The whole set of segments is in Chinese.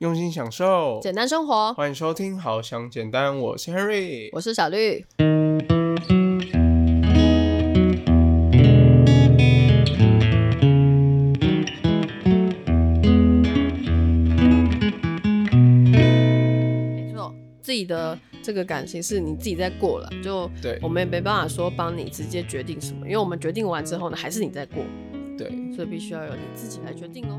用心享受，简单生活。欢迎收听《好想简单》，我是 Henry，我是小绿。没错，自己的这个感情是你自己在过了，就对我们也没办法说帮你直接决定什么，因为我们决定完之后呢，还是你在过，对，所以必须要由你自己来决定哦。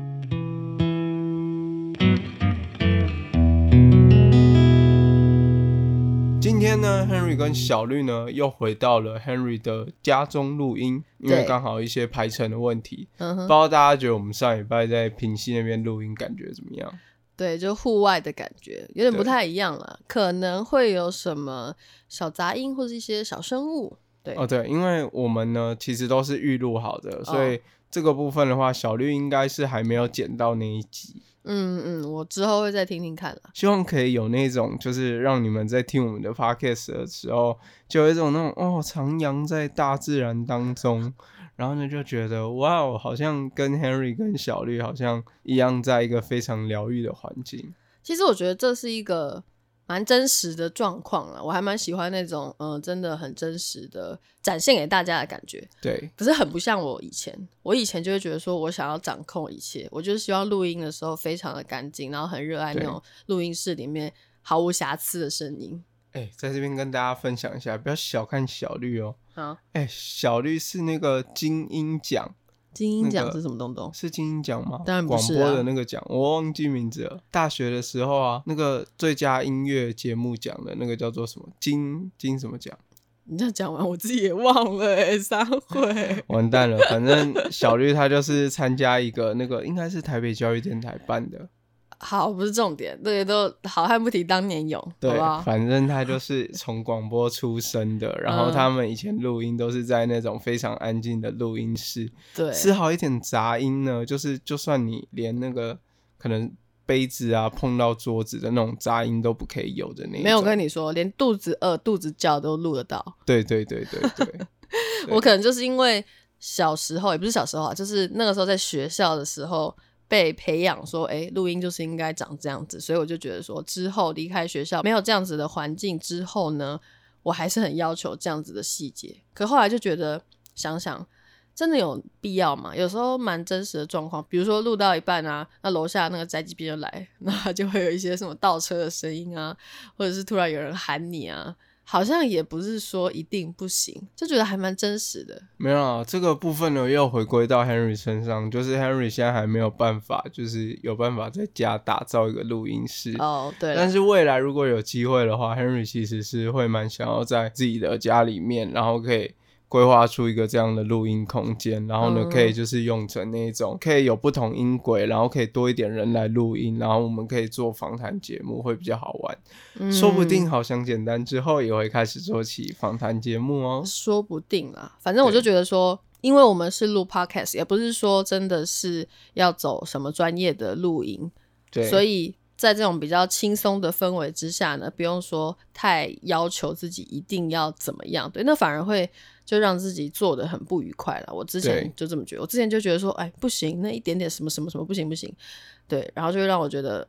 今天呢，Henry 跟小绿呢又回到了 Henry 的家中录音，因为刚好一些排程的问题，嗯哼不知，道大家觉得我们上礼拜在平溪那边录音感觉怎么样？对，就户外的感觉有点不太一样了，可能会有什么小杂音或是一些小生物。对，哦，对，因为我们呢其实都是预录好的，所哦以这个部分的话，小绿应该是还没有剪到那一集。嗯嗯，我之后会再听听看了。希望可以有那种，就是让你们在听我们的 podcast 的时候，就有一种那种哦，徜徉在大自然当中，然后呢就觉得哇哦，好像跟 Henry 跟小绿好像一样，在一个非常疗愈的环境。其实我觉得这是一个蛮真实的状况了，我还蛮喜欢那种嗯、呃真的很真实的展现给大家的感觉。对可是很不像我以前，我以前就会觉得说我想要掌控一切，我就是希望录音的时候非常的干净，然后很热爱那对种录音室里面毫无瑕疵的声音。哎，在这边跟大家分享一下，不要小看小绿哦。啊，哎，小绿是那个金鹰奖，金鹰奖是什么东东？是金鹰奖吗？当然不是啊广播的那个奖，我忘记名字了。大学的时候啊，那个最佳音乐节目奖的那个叫做什么金金什么奖？你这样讲完，我自己也忘了哎、三会。完蛋了，反正小绿他就是参加一个那个应该是台北教育电台办的，好，不是重点，这些都好汉不提当年勇，好对不好？，反正他就 是从广播出身的，然后嗯他们以前录音都是在那种非常安静的录音室，对，丝毫一点杂音呢，就是就算你连那个可能杯子啊碰到桌子的那种杂音都不可以有的那没有跟你说，连肚子饿、肚子叫都录得到。对对对对 对，我可能就是因为小时候，也不是小时候啊，就是那个时候在学校的时候被培养说，哎、录音就是应该长这样子，所以我就觉得说，之后离开学校没有这样子的环境之后呢，我还是很要求这样子的细节。可后来就觉得，想想。真的有必要吗？有时候蛮真实的状况，比如说录到一半啊，那楼下那个宅急便就来，那就会有一些什么倒车的声音啊，或者是突然有人喊你啊，好像也不是说一定不行，就觉得还蛮真实的。没有啊，这个部分呢又回归到 Henry 身上，就是 Henry 现在还没有办法，就是有办法在家打造一个录音室。哦，对但，是未来如果有机会的话，Henry 其实是会蛮想要在自己的家里面，然后可以规划出一个这样的录音空间，然后呢嗯可以就是用成那种可以有不同音轨，然后可以多一点人来录音，然后我们可以做访谈节目，会比较好玩。嗯说不定好想简单之后也会开始做起访谈节目哦。说不定啦。反正我就觉得说，因为我们是录 podcast，也不是说真的是要走什么专业的录音，对，所以在这种比较轻松的氛围之下呢，不用说太要求自己一定要怎么样，对，那反而会就让自己做的很不愉快了。我之前就这么觉得，我之前就觉得说，哎，不行，那一点点什么什么什么不行不行，对，然后就会让我觉得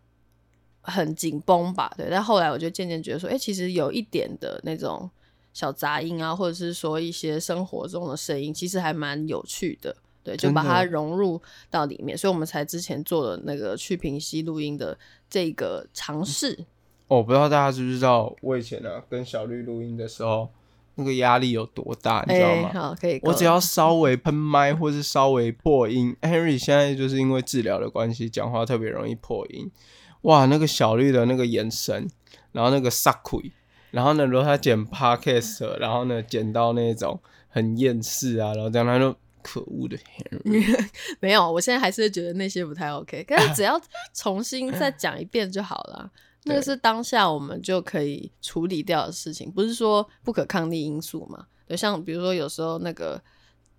很紧绷吧，对。但后来我就渐渐觉得说，哎，其实有一点的那种小杂音啊，或者是说一些生活中的声音，其实还蛮有趣的。对，就把它融入到里面，所以我们才之前做了那个去平息录音的这个尝试。哦我不知道大家知不知道，我以前啊跟小绿录音的时候，那个压力有多大，你知道哎，吗？好，可以。我只要稍微喷麦或是稍微破音，Henry 现在就是因为治疗的关系，讲话特别容易破音。哇，那个小绿的那个眼神，然后那个撒鬼，然后呢，如果他剪 podcast，然后呢剪到那种很厌世啊，然后这样他就可恶的 Henry，没有，我现在还是觉得那些不太 OK，但是只要重新再 讲一遍就好了。那个是当下我们就可以处理掉的事情，不是说不可抗力因素嘛？对，像比如说有时候那个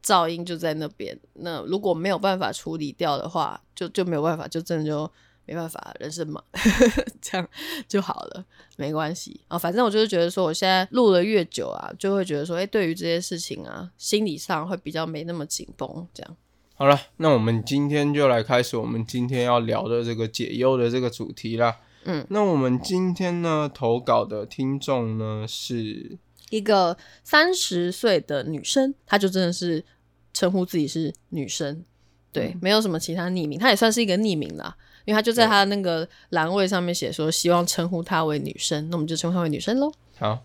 噪音就在那边，那如果没有办法处理掉的话，就就没有办法，就真的就没办法，人生嘛，这样就好了，没关系啊。反正我就是觉得说，我现在录了越久啊，就会觉得说，哎、对于这些事情啊，心理上会比较没那么紧绷，这样。好了，那我们今天就来开始我们今天要聊的这个解忧的这个主题啦。嗯，那我们今天呢投稿的听众呢是一个三十岁的女生，她就真的是称呼自己是女生，对，没有什么其他匿名，她也算是一个匿名啦，因为他就在他那个栏位上面写说希望称呼她为女生，那我们就称呼她为女生喽。好。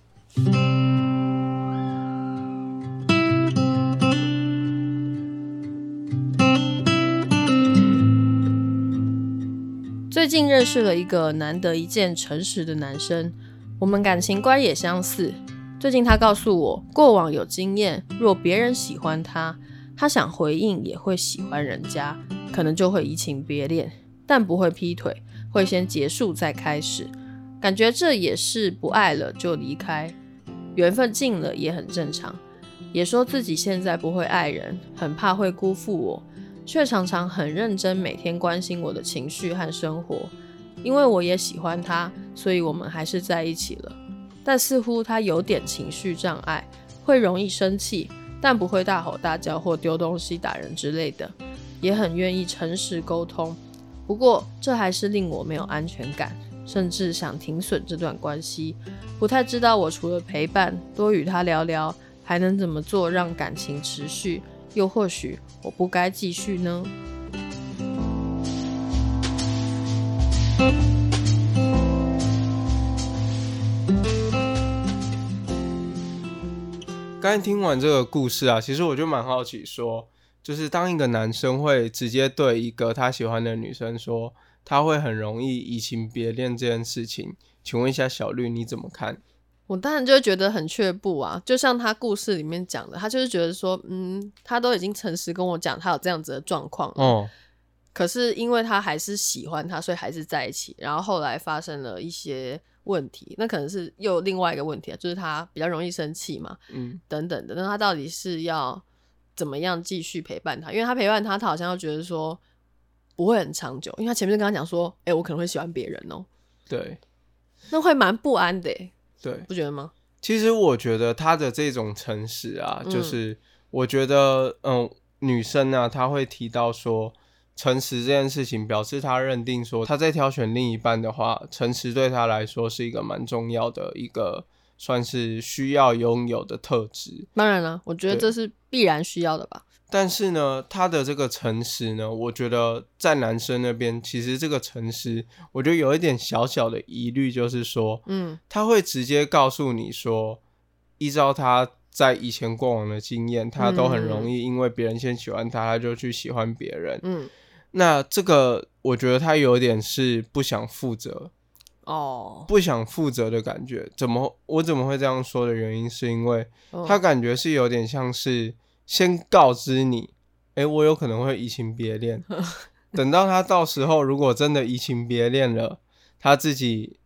最近认识了一个难得一见诚实的男生，我们感情观也相似。最近他告诉我，过往有经验，若别人喜欢他，他想回应也会喜欢人家，可能就会移情别恋，但不会劈腿，会先结束再开始。感觉这也是不爱了就离开，缘分尽了也很正常。也说自己现在不会爱人，很怕会辜负我。却常常很认真，每天关心我的情绪和生活。因为我也喜欢他，所以我们还是在一起了。但似乎他有点情绪障碍，会容易生气，但不会大吼大叫或丢东西打人之类的，也很愿意诚实沟通。不过这还是令我没有安全感，甚至想停损这段关系。不太知道我除了陪伴，多与他聊聊，还能怎么做让感情持续。又或许我不该继续呢？刚才听完这个故事啊，其实我就蛮好奇，说就是当一个男生会直接对一个他喜欢的女生说，他会很容易移情别恋这件事情，请问一下小绿你怎么看？我当然就会觉得很却步啊，就像他故事里面讲的，他就是觉得说，嗯，他都已经诚实跟我讲他有这样子的状况，哦，可是因为他还是喜欢他，所以还是在一起，然后后来发生了一些问题，那可能是又另外一个问题啊，就是他比较容易生气嘛，嗯，等等的，那他到底是要怎么样继续陪伴他？因为他陪伴他，他好像又觉得说不会很长久，因为他前面跟他讲说，哎，我可能会喜欢别人哦，对，那会蛮不安的。对，不觉得吗？其实我觉得他的这种诚实啊，就是我觉得，嗯，女生呢，她会提到说，诚实这件事情，表示她认定说，她在挑选另一半的话，诚实对她来说是一个蛮重要的一个，算是需要拥有的特质。当然了，我觉得这是必然需要的吧。但是呢，他的这个诚实呢，我觉得在男生那边，其实这个诚实，我觉得有一点小小的疑虑，就是说，嗯，他会直接告诉你说，依照他在以前过往的经验，他都很容易因为别人先喜欢他，他就去喜欢别人。嗯，那这个我觉得他有点是不想负责哦，不想负责的感觉。怎么我怎么会这样说的原因，是因为他感觉是有点像是。先告知你，哎，我有可能会移情别恋。等到他到时候如果真的移情别恋了，他自己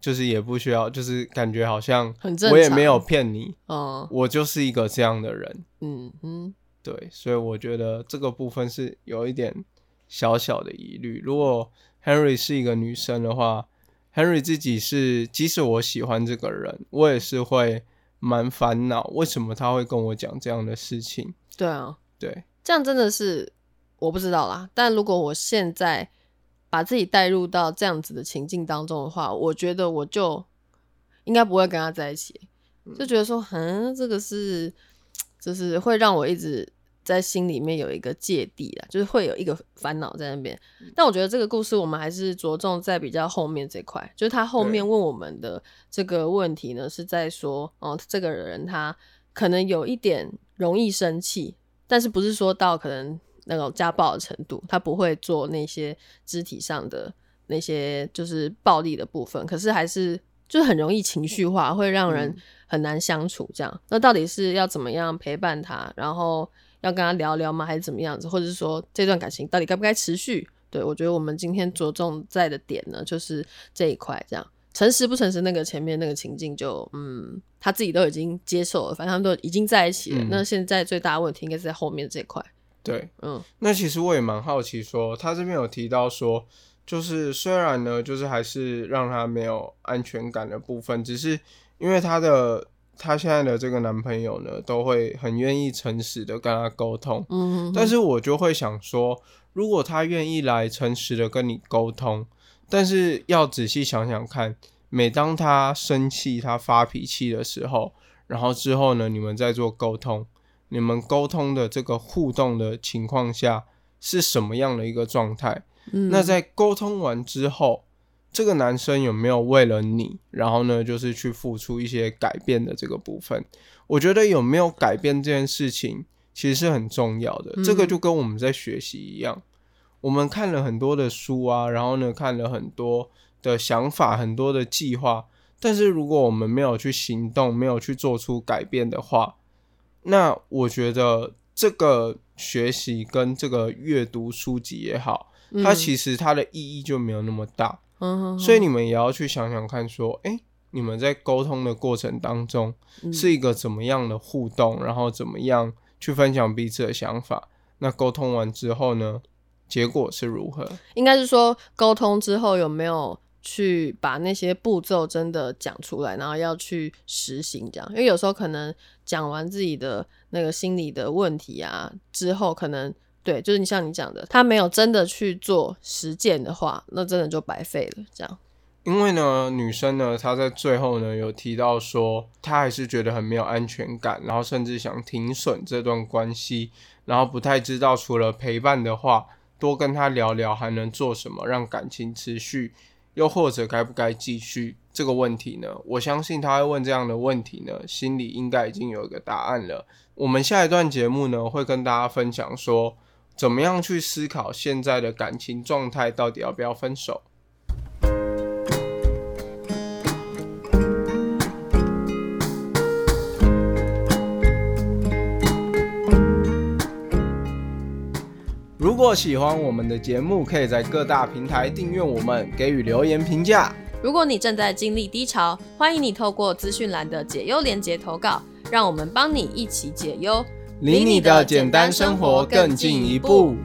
就是也不需要，就是感觉好像我也没有骗你，哦，我就是一个这样的人。嗯嗯，对，所以我觉得这个部分是有一点小小的疑虑。如果 Henry 是一个女生的话，Henry 自己是，即使我喜欢这个人，我也是会。蛮烦恼，为什么他会跟我讲这样的事情？对啊，对，这样真的是我不知道啦。但如果我现在把自己带入到这样子的情境当中的话，我觉得我就应该不会跟他在一起，就觉得说，嗯，这个是，就是会让我一直。在心里面有一个芥蒂啊，就是会有一个烦恼在那边。但我觉得这个故事我们还是着重在比较后面这块，就是他后面问我们的这个问题呢，是在说哦，这个人他可能有一点容易生气，但是不是说到可能那种家暴的程度，他不会做那些肢体上的那些就是暴力的部分，可是还是就是很容易情绪化，会让人很难相处。这样，那到底是要怎么样陪伴他，然后？要跟他聊聊吗？还是怎么样子？或者是说这段感情到底该不该持续？对我觉得我们今天着重在的点呢，就是这一块。这样诚实不诚实，那个前面那个情境就嗯，他自己都已经接受了，反正他们都已经在一起了。那现在最大的问题应该是在后面这块。对，嗯，那其实我也蛮好奇，说他这边有提到说，就是虽然呢，就是还是让他没有安全感的部分，只是因为他的她现在的这个男朋友呢，都会很愿意诚实的跟她沟通。嗯，但是我就会想说，如果他愿意来诚实的跟你沟通，但是要仔细想想看，每当他生气、他发脾气的时候，然后之后呢，你们再做沟通，你们沟通的这个互动的情况下是什么样的一个状态？嗯那在沟通完之后，这个男生有没有为了你，然后呢，就是去付出一些改变的这个部分？我觉得有没有改变这件事情，其实是很重要的。嗯这个就跟我们在学习一样，我们看了很多的书啊，然后呢，看了很多的想法，很多的计划，但是如果我们没有去行动，没有去做出改变的话，那我觉得这个学习跟这个阅读书籍也好，它其实它的意义就没有那么大。嗯，所以你们也要去想想看，说，哎、你们在沟通的过程当中嗯是一个怎么样的互动，然后怎么样去分享彼此的想法。那沟通完之后呢，结果是如何？应该是说沟通之后有没有去把那些步骤真的讲出来，然后要去实行这样。因为有时候可能讲完自己的那个心理的问题啊之后，可能对，就是你像你讲的，他没有真的去做实践的话，那真的就白费了。这样，因为呢，女生呢，她在最后呢有提到说，她还是觉得很没有安全感，然后甚至想停损这段关系，然后不太知道除了陪伴的话，多跟他聊聊还能做什么让感情持续，又或者该不该继续这个问题呢？我相信她会问这样的问题呢，心里应该已经有一个答案了。我们下一段节目呢，会跟大家分享说，怎么样去思考现在的感情状态，到底要不要分手。如果喜欢我们的节目，可以在各大平台订阅我们，给予留言评价。如果你正在经历低潮，欢迎你透过资讯栏的解忧连接投稿，让我们帮你一起解忧，离你的简单生活更进一步。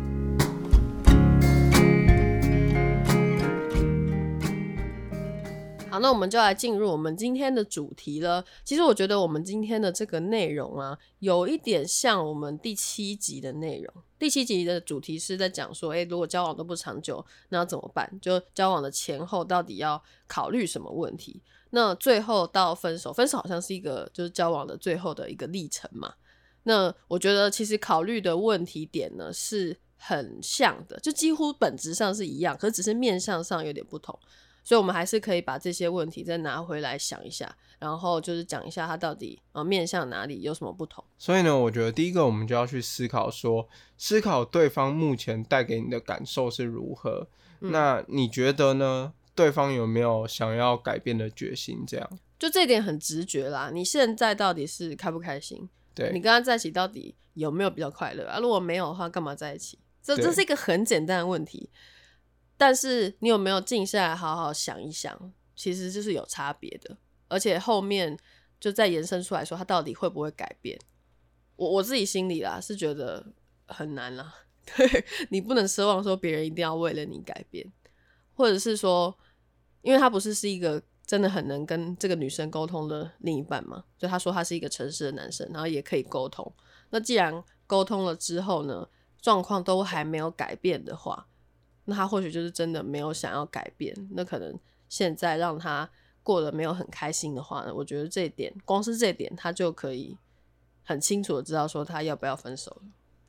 好，那我们就来进入我们今天的主题了。其实我觉得我们今天的这个内容啊，有一点像我们第七集的内容。第七集的主题是在讲说，诶，如果交往都不长久，那要怎么办？就交往的前后到底要考虑什么问题？那最后到分手，分手好像是一个就是交往的最后的一个历程嘛。那我觉得其实考虑的问题点呢是很像的，就几乎本质上是一样，可是只是面向上有点不同。所以，我们还是可以把这些问题再拿回来想一下，然后就是讲一下它到底呃面向哪里有什么不同。所以呢，我觉得第一个我们就要去思考说，思考对方目前带给你的感受是如何。嗯那你觉得呢？对方有没有想要改变的决心？这样就这点很直觉啦。你现在到底是开不开心？对你跟他在一起到底有没有比较快乐啊？如果没有的话，干嘛在一起？这这是一个很简单的问题，但是你有没有静下来好好想一想？其实就是有差别的，而且后面就再延伸出来说，他到底会不会改变？我我自己心里啦是觉得很难啦，对你不能奢望说别人一定要为了你改变，或者是说，因为他不是是一个真的很能跟这个女生沟通的另一半嘛，就他说他是一个诚实的男生，然后也可以沟通。那既然沟通了之后呢，状况都还没有改变的话，那他或许就是真的没有想要改变。那可能现在让他过得没有很开心的话呢，我觉得这一点，光是这一点，他就可以很清楚的知道说他要不要分手了。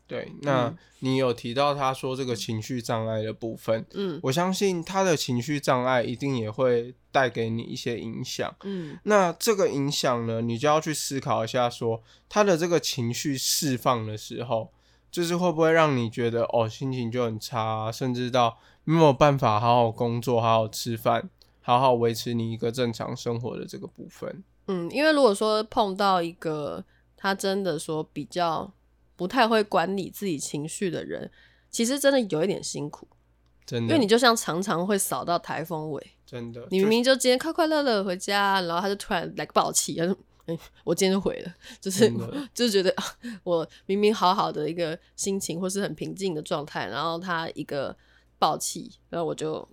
对。那嗯你有提到他说这个情绪障碍的部分，嗯我相信他的情绪障碍一定也会带给你一些影响。嗯那这个影响呢，你就要去思考一下说他的这个情绪释放的时候，就是会不会让你觉得哦心情就很差啊、甚至到没有办法好好工作、好好吃饭、好好维持你一个正常生活的这个部分。嗯，因为如果说碰到一个他真的说比较不太会管理自己情绪的人，其实真的有一点辛苦，真的，因为你就像常常会扫到台风尾，真的，你明明就今天快快乐乐回家，然后他就突然来个暴气，他说：“哎、我今天就毁了。”就是 就是觉得啊我明明好好的一个心情或是很平静的状态，然后他一个暴气，然后我就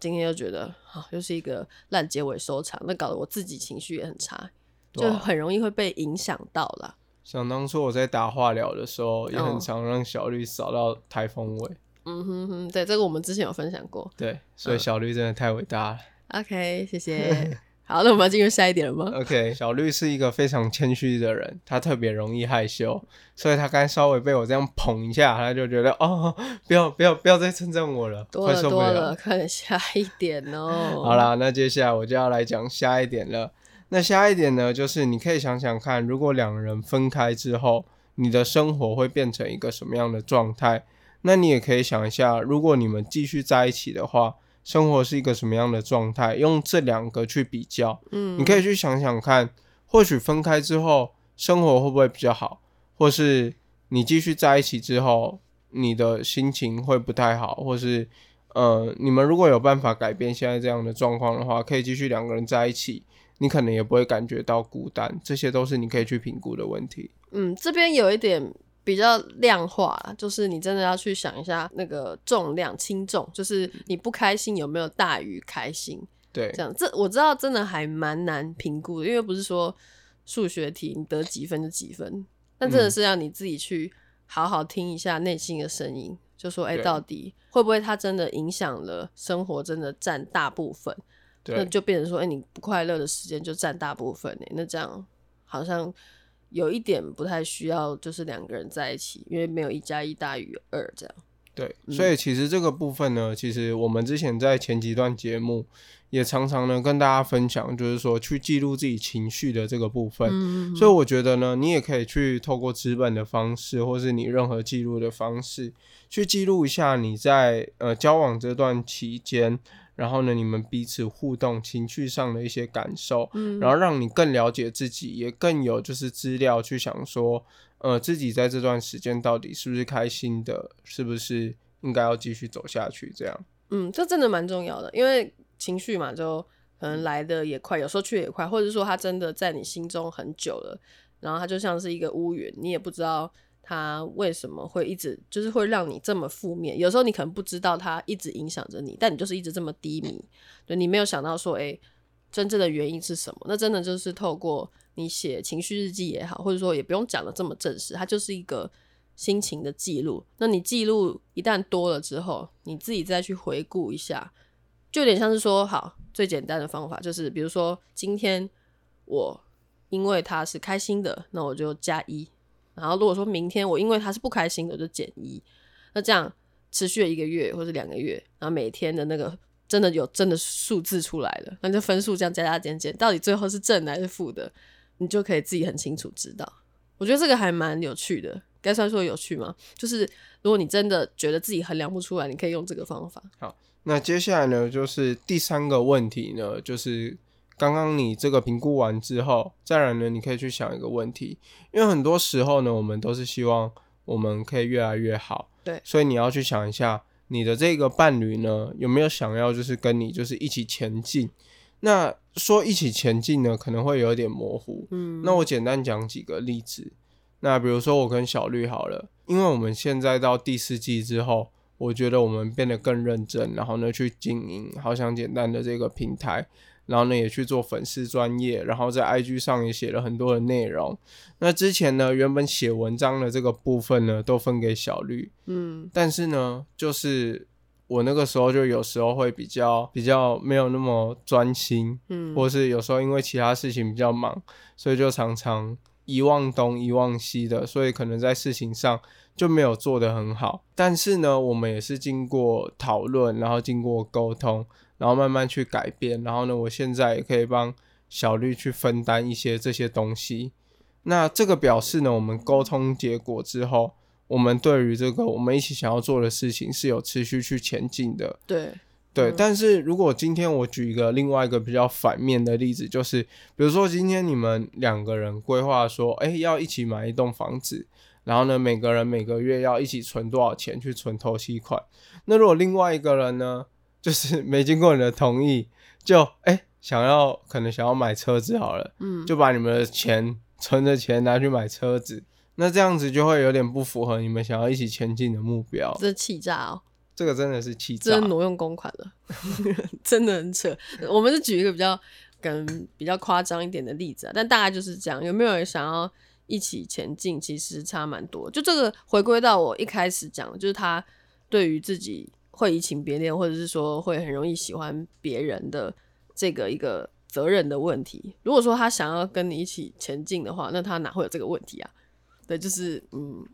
今天就觉得啊，又是一个烂结尾收场，那搞得我自己情绪也很差。就很容易会被影响到啦。想当初我在打化疗的时候，也很哦常让小绿扫到台风尾。嗯哼哼，对，这个我们之前有分享过。对，所以嗯小绿真的太伟大了。OK，谢谢。好，那我们要进入下一点了吗？OK，小绿是一个非常谦虚的人，他特别容易害羞，所以他刚稍微被我这样捧一下，他就觉得哦，不要不要不要再称赞我了，多了了多了，。快点下一点哦。好，啦，那接下来我就要来讲下一点了。那下一点呢，就是你可以想想看，如果两人分开之后，你的生活会变成一个什么样的状态？那你也可以想一下，如果你们继续在一起的话，生活是一个什么样的状态？用这两个去比较，嗯，你可以去想想看，或许分开之后生活会不会比较好，或是你继续在一起之后，你的心情会不太好，或是呃，你们如果有办法改变现在这样的状况的话，可以继续两个人在一起，你可能也不会感觉到孤单，这些都是你可以去评估的问题。嗯，这边有一点比较量化，就是你真的要去想一下那个重量轻重，就是你不开心有没有大于开心，对。这样这我知道真的还蛮难评估的，因为不是说数学题你得几分就几分，但真的嗯。是要你自己去好好听一下内心的声音，就说哎、对。到底会不会它真的影响了生活，真的占大部分，那就变成说，哎、你不快乐的时间就占大部分哎，那这样好像有一点不太需要，就是两个人在一起，因为没有一加一大于二这样。对，嗯所以其实这个部分呢，其实我们之前在前几段节目也常常呢跟大家分享，就是说去记录自己情绪的这个部分。嗯所以我觉得呢，你也可以去透过纸本的方式，或是你任何记录的方式，去记录一下你在呃交往这段期间，然后呢你们彼此互动情绪上的一些感受，嗯然后让你更了解自己，也更有就是资料去想说，呃，自己在这段时间到底是不是开心的，是不是应该要继续走下去这样。嗯，这真的蛮重要的，因为情绪嘛，就可能来的也快，有时候去也快，或者说它真的在你心中很久了，然后它就像是一个乌云，你也不知道它为什么会一直就是会让你这么负面。有时候你可能不知道它一直影响着你，但你就是一直这么低迷，对你没有想到说，哎、真正的原因是什么？那真的就是透过你写情绪日记也好，或者说也不用讲的这么正式，它就是一个心情的记录。那你记录一旦多了之后，你自己再去回顾一下，就有点像是说，好，最简单的方法就是，比如说今天我因为他是开心的，那我就加一。然后如果说明天我因为他是不开心的，就减一。那这样持续了一个月或者两个月，然后每天的那个真的有真的数字出来了，那就分数这样加加减减，到底最后是正还是负的，你就可以自己很清楚知道。我觉得这个还蛮有趣的，该算说有趣吗？就是如果你真的觉得自己衡量不出来，你可以用这个方法。好那接下来呢，就是第三个问题呢，就是刚刚你这个评估完之后，再来呢，你可以去想一个问题，因为很多时候呢，我们都是希望我们可以越来越好，对。所以你要去想一下，你的这个伴侣呢，有没有想要就是跟你就是一起前进？那说一起前进呢，可能会有点模糊，嗯，那我简单讲几个例子。那比如说我跟小绿好了，因为我们现在到第四季之后，我觉得我们变得更认真，然后呢去经营好想简单的这个平台，然后呢也去做粉丝专业，然后在 IG 上也写了很多的内容。那之前呢，原本写文章的这个部分呢，都分给小绿，嗯但是呢，就是我那个时候就有时候会比较比较没有那么专心，嗯，或是有时候因为其他事情比较忙，所以就常常遗忘东遗忘西的，所以可能在事情上就没有做得很好。但是呢，我们也是经过讨论，然后经过沟通，然后慢慢去改变。然后呢，我现在也可以帮小绿去分担一些这些东西。那这个表示呢，我们沟通结果之后，我们对于这个我们一起想要做的事情是有持续去前进的。对，对，嗯但是如果今天我举一个另外一个比较反面的例子，就是比如说今天你们两个人规划说，哎，要一起买一栋房子，然后呢，每个人每个月要一起存多少钱去存头期款。那如果另外一个人呢，就是 没经过你的同意，就哎想要可能想要买车子好了，嗯，就把你们的钱存的钱拿去买车子，那这样子就会有点不符合你们想要一起前进的目标。这气炸哦，这个真的是气炸这是。挪用公款了，真的很扯。我们是举一个比较跟比较夸张一点的例子啊，但大概就是这样。有没有人想要一起前进？其实差蛮多。就这个回归到我一开始讲，就是他对于自己会移情别恋，或者是说会很容易喜欢别人的这个一个责任的问题。如果说他想要跟你一起前进的话，那他哪会有这个问题啊？对，就是嗯，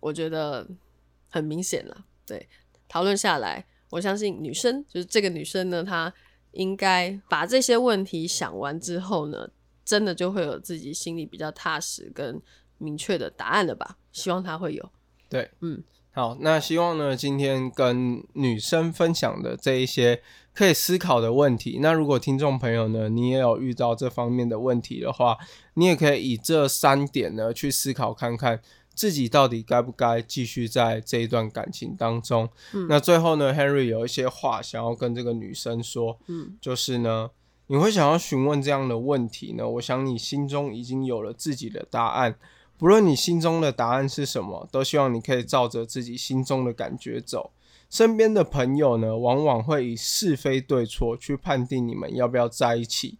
我觉得很明显了。对，讨论下来，我相信女生就是这个女生呢，她。应该把这些问题想完之后呢，真的就会有自己心里比较踏实跟明确的答案了吧？希望他会有。对，嗯，好，那希望呢，今天跟女生分享的这一些可以思考的问题，那如果听众朋友呢，你也有遇到这方面的问题的话，你也可以以这三点呢去思考看看。自己到底该不该继续在这一段感情当中？嗯，那最后呢，Henry 有一些话想要跟这个女生说，嗯，就是呢，你会想要询问这样的问题呢？我想你心中已经有了自己的答案，不论你心中的答案是什么，都希望你可以照着自己心中的感觉走。身边的朋友呢，往往会以是非对错去判定你们要不要在一起，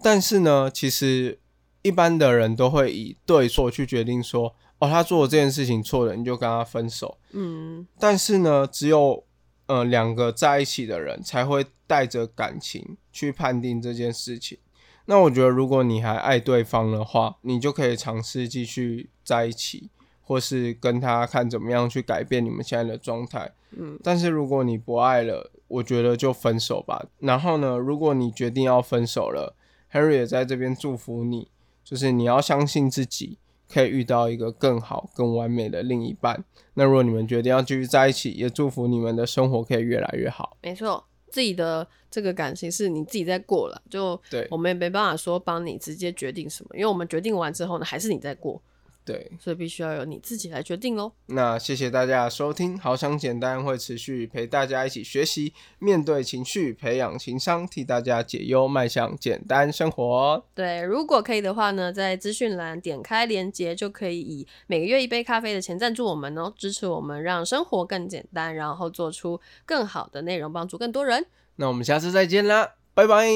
但是呢，其实一般的人都会以对错去决定说。哦，他做这件事情错了，你就跟他分手。嗯，但是呢，只有呃两个在一起的人才会带着感情去判定这件事情。那我觉得，如果你还爱对方的话，你就可以尝试继续在一起，或是跟他看怎么样去改变你们现在的状态。嗯，但是如果你不爱了，我觉得就分手吧。然后呢，如果你决定要分手了，Harry 也在这边祝福你，就是你要相信自己。可以遇到一个更好、更完美的另一半。那如果你们决定要继续在一起，也祝福你们的生活可以越来越好。没错，自己的这个感情是你自己在过了，就对，我们也没办法说帮你直接决定什么，因为我们决定完之后呢，还是你在过。对，所以必须要由你自己来决定喽。那谢谢大家收听，好想简单会持续陪大家一起学习，面对情绪，培养情商，替大家解忧，迈向简单生活。对，如果可以的话呢，在资讯栏点开链接，就可以以每个月一杯咖啡的钱赞助我们哦，支持我们让生活更简单，然后做出更好的内容，帮助更多人。那我们下次再见啦，拜拜，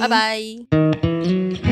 拜拜。